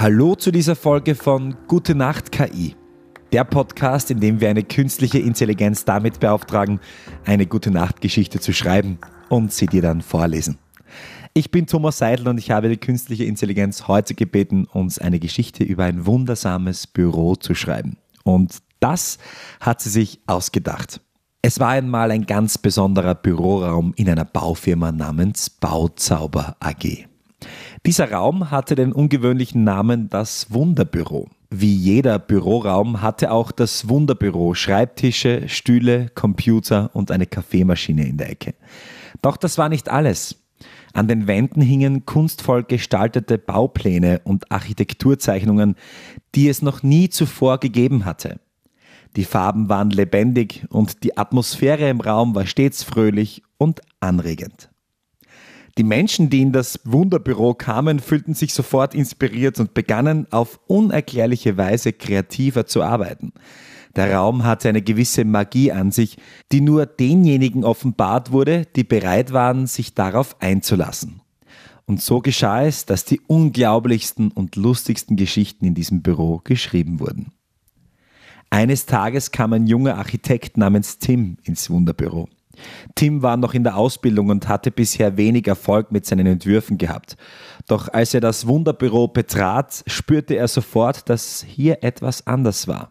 Hallo zu dieser Folge von Gute Nacht KI. Der Podcast, in dem wir eine künstliche Intelligenz damit beauftragen, eine Gute Nacht Geschichte zu schreiben und sie dir dann vorlesen. Ich bin Thomas Seidel und ich habe die künstliche Intelligenz heute gebeten, uns eine Geschichte über ein wundersames Büro zu schreiben. Und das hat sie sich ausgedacht. Es war einmal ein ganz besonderer Büroraum in einer Baufirma namens Bauzauber AG. Dieser Raum hatte den ungewöhnlichen Namen das Wunderbüro. Wie jeder Büroraum hatte auch das Wunderbüro Schreibtische, Stühle, Computer und eine Kaffeemaschine in der Ecke. Doch das war nicht alles. An den Wänden hingen kunstvoll gestaltete Baupläne und Architekturzeichnungen, die es noch nie zuvor gegeben hatte. Die Farben waren lebendig und die Atmosphäre im Raum war stets fröhlich und anregend. Die Menschen, die in das Wunderbüro kamen, fühlten sich sofort inspiriert und begannen auf unerklärliche Weise kreativer zu arbeiten. Der Raum hatte eine gewisse Magie an sich, die nur denjenigen offenbart wurde, die bereit waren, sich darauf einzulassen. Und so geschah es, dass die unglaublichsten und lustigsten Geschichten in diesem Büro geschrieben wurden. Eines Tages kam ein junger Architekt namens Tim ins Wunderbüro. Tim war noch in der Ausbildung und hatte bisher wenig Erfolg mit seinen Entwürfen gehabt. Doch als er das Wunderbüro betrat, spürte er sofort, dass hier etwas anders war.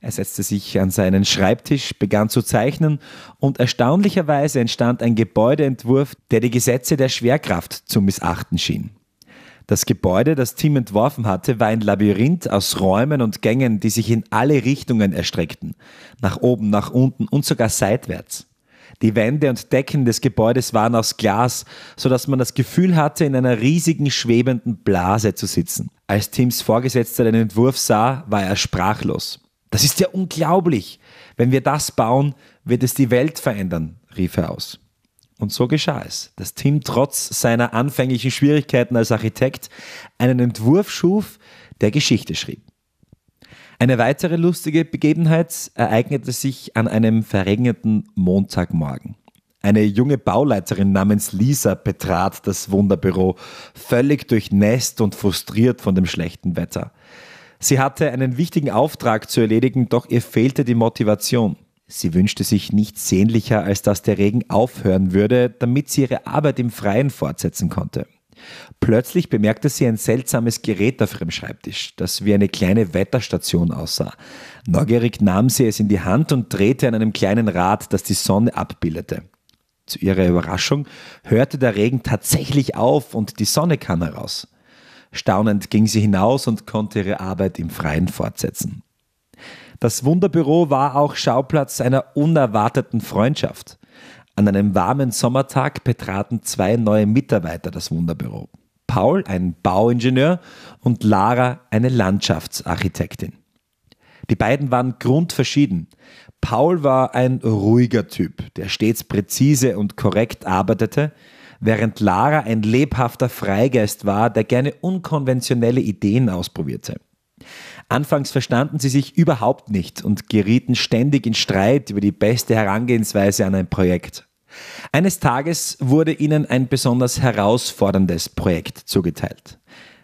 Er setzte sich an seinen Schreibtisch, begann zu zeichnen und erstaunlicherweise entstand ein Gebäudeentwurf, der die Gesetze der Schwerkraft zu missachten schien. Das Gebäude, das Tim entworfen hatte, war ein Labyrinth aus Räumen und Gängen, die sich in alle Richtungen erstreckten, nach oben, nach unten und sogar seitwärts. Die Wände und Decken des Gebäudes waren aus Glas, so dass man das Gefühl hatte, in einer riesigen schwebenden Blase zu sitzen. Als Tims Vorgesetzter den Entwurf sah, war er sprachlos. Das ist ja unglaublich. Wenn wir das bauen, wird es die Welt verändern, rief er aus. Und so geschah es, dass Tim trotz seiner anfänglichen Schwierigkeiten als Architekt einen Entwurf schuf, der Geschichte schrieb. Eine weitere lustige Begebenheit ereignete sich an einem verregneten Montagmorgen. Eine junge Bauleiterin namens Lisa betrat das Wunderbüro, völlig durchnässt und frustriert von dem schlechten Wetter. Sie hatte einen wichtigen Auftrag zu erledigen, doch ihr fehlte die Motivation. Sie wünschte sich nichts sehnlicher, als dass der Regen aufhören würde, damit sie ihre Arbeit im Freien fortsetzen konnte. Plötzlich bemerkte sie ein seltsames Gerät auf ihrem Schreibtisch, das wie eine kleine Wetterstation aussah. Neugierig nahm sie es in die Hand und drehte an einem kleinen Rad, das die Sonne abbildete. Zu ihrer Überraschung hörte der Regen tatsächlich auf und die Sonne kam heraus. Staunend ging sie hinaus und konnte ihre Arbeit im Freien fortsetzen. Das Wunderbüro war auch Schauplatz einer unerwarteten Freundschaft. An einem warmen Sommertag betraten zwei neue Mitarbeiter das Wunderbüro. Paul, ein Bauingenieur, und Lara, eine Landschaftsarchitektin. Die beiden waren grundverschieden. Paul war ein ruhiger Typ, der stets präzise und korrekt arbeitete, während Lara ein lebhafter Freigeist war, der gerne unkonventionelle Ideen ausprobierte. Anfangs verstanden sie sich überhaupt nicht und gerieten ständig in Streit über die beste Herangehensweise an ein Projekt. Eines Tages wurde ihnen ein besonders herausforderndes Projekt zugeteilt.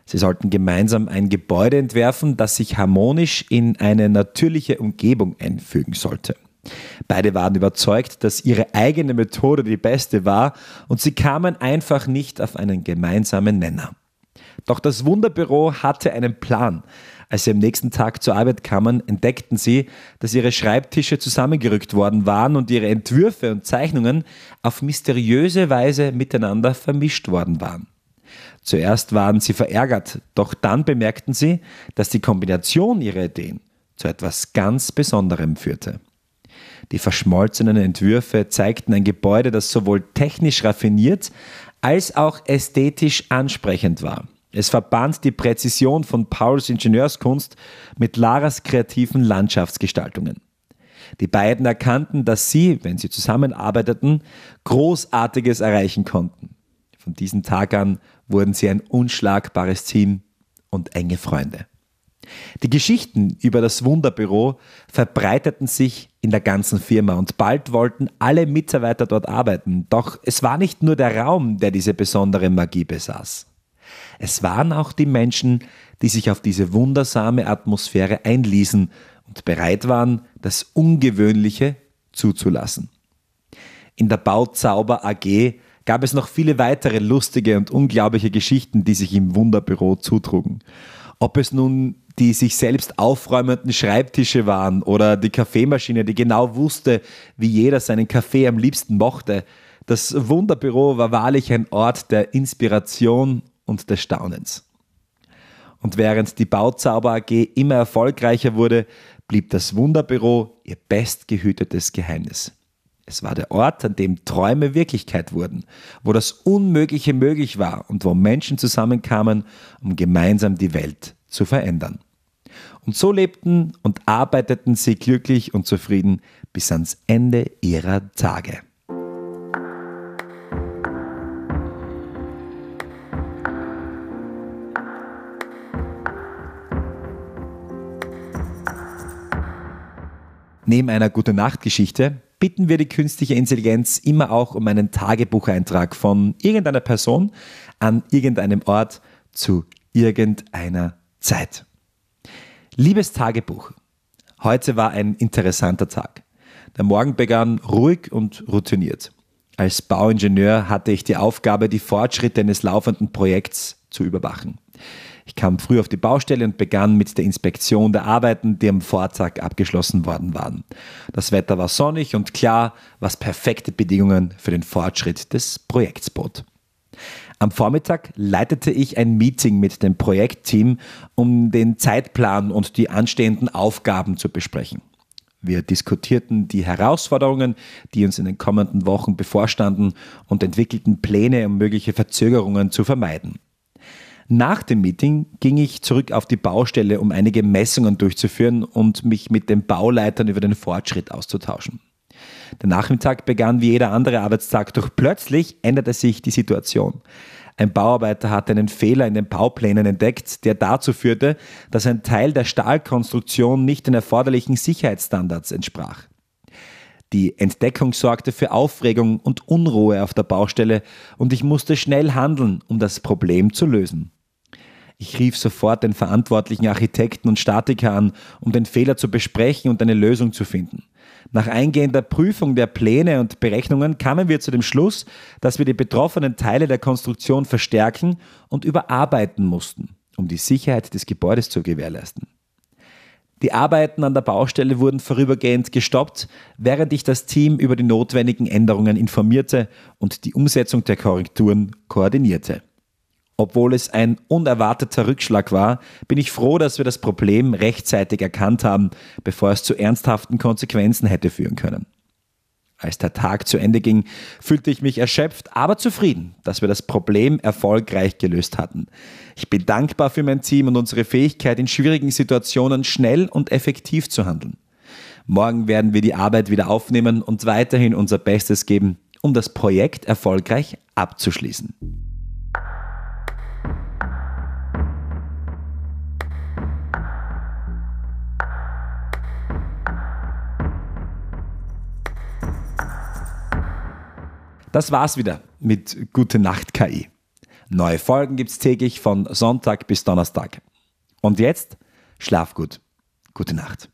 Sie sollten gemeinsam ein Gebäude entwerfen, das sich harmonisch in eine natürliche Umgebung einfügen sollte. Beide waren überzeugt, dass ihre eigene Methode die beste war und sie kamen einfach nicht auf einen gemeinsamen Nenner. Doch das Wunderbüro hatte einen Plan, als sie am nächsten Tag zur Arbeit kamen, entdeckten sie, dass ihre Schreibtische zusammengerückt worden waren und ihre Entwürfe und Zeichnungen auf mysteriöse Weise miteinander vermischt worden waren. Zuerst waren sie verärgert, doch dann bemerkten sie, dass die Kombination ihrer Ideen zu etwas ganz Besonderem führte. Die verschmolzenen Entwürfe zeigten ein Gebäude, das sowohl technisch raffiniert als auch ästhetisch ansprechend war. Es verband die Präzision von Pauls Ingenieurskunst mit Laras kreativen Landschaftsgestaltungen. Die beiden erkannten, dass sie, wenn sie zusammenarbeiteten, Großartiges erreichen konnten. Von diesem Tag an wurden sie ein unschlagbares Team und enge Freunde. Die Geschichten über das Wunderbüro verbreiteten sich in der ganzen Firma und bald wollten alle Mitarbeiter dort arbeiten. Doch es war nicht nur der Raum, der diese besondere Magie besaß. Es waren auch die Menschen, die sich auf diese wundersame Atmosphäre einließen und bereit waren, das Ungewöhnliche zuzulassen. In der Bauzauber AG gab es noch viele weitere lustige und unglaubliche Geschichten, die sich im Wunderbüro zutrugen. Ob es nun die sich selbst aufräumenden Schreibtische waren oder die Kaffeemaschine, die genau wusste, wie jeder seinen Kaffee am liebsten mochte. Das Wunderbüro war wahrlich ein Ort der Inspiration und des Staunens. Und während die Bauzauber AG immer erfolgreicher wurde, blieb das Wunderbüro ihr bestgehütetes Geheimnis. Es war der Ort, an dem Träume Wirklichkeit wurden, wo das Unmögliche möglich war und wo Menschen zusammenkamen, um gemeinsam die Welt zu verändern. Und so lebten und arbeiteten sie glücklich und zufrieden bis ans Ende ihrer Tage. Neben einer gute Nacht-Geschichte bitten wir die künstliche Intelligenz immer auch um einen Tagebucheintrag von irgendeiner Person an irgendeinem Ort zu irgendeiner Zeit. Liebes Tagebuch, heute war ein interessanter Tag. Der Morgen begann ruhig und routiniert. Als Bauingenieur hatte ich die Aufgabe, die Fortschritte eines laufenden Projekts zu überwachen. Ich kam früh auf die Baustelle und begann mit der Inspektion der Arbeiten, die am Vortag abgeschlossen worden waren. Das Wetter war sonnig und klar, was perfekte Bedingungen für den Fortschritt des Projekts bot. Am Vormittag leitete ich ein Meeting mit dem Projektteam, um den Zeitplan und die anstehenden Aufgaben zu besprechen. Wir diskutierten die Herausforderungen, die uns in den kommenden Wochen bevorstanden und entwickelten Pläne, um mögliche Verzögerungen zu vermeiden. Nach dem Meeting ging ich zurück auf die Baustelle, um einige Messungen durchzuführen und mich mit den Bauleitern über den Fortschritt auszutauschen. Der Nachmittag begann wie jeder andere Arbeitstag, doch plötzlich änderte sich die Situation. Ein Bauarbeiter hatte einen Fehler in den Bauplänen entdeckt, der dazu führte, dass ein Teil der Stahlkonstruktion nicht den erforderlichen Sicherheitsstandards entsprach. Die Entdeckung sorgte für Aufregung und Unruhe auf der Baustelle und ich musste schnell handeln, um das Problem zu lösen. Ich rief sofort den verantwortlichen Architekten und Statiker an, um den Fehler zu besprechen und eine Lösung zu finden. Nach eingehender Prüfung der Pläne und Berechnungen kamen wir zu dem Schluss, dass wir die betroffenen Teile der Konstruktion verstärken und überarbeiten mussten, um die Sicherheit des Gebäudes zu gewährleisten. Die Arbeiten an der Baustelle wurden vorübergehend gestoppt, während ich das Team über die notwendigen Änderungen informierte und die Umsetzung der Korrekturen koordinierte. Obwohl es ein unerwarteter Rückschlag war, bin ich froh, dass wir das Problem rechtzeitig erkannt haben, bevor es zu ernsthaften Konsequenzen hätte führen können. Als der Tag zu Ende ging, fühlte ich mich erschöpft, aber zufrieden, dass wir das Problem erfolgreich gelöst hatten. Ich bin dankbar für mein Team und unsere Fähigkeit, in schwierigen Situationen schnell und effektiv zu handeln. Morgen werden wir die Arbeit wieder aufnehmen und weiterhin unser Bestes geben, um das Projekt erfolgreich abzuschließen. Das war's wieder mit Gute Nacht KI. Neue Folgen gibt's täglich von Sonntag bis Donnerstag. Und jetzt schlaf gut. Gute Nacht.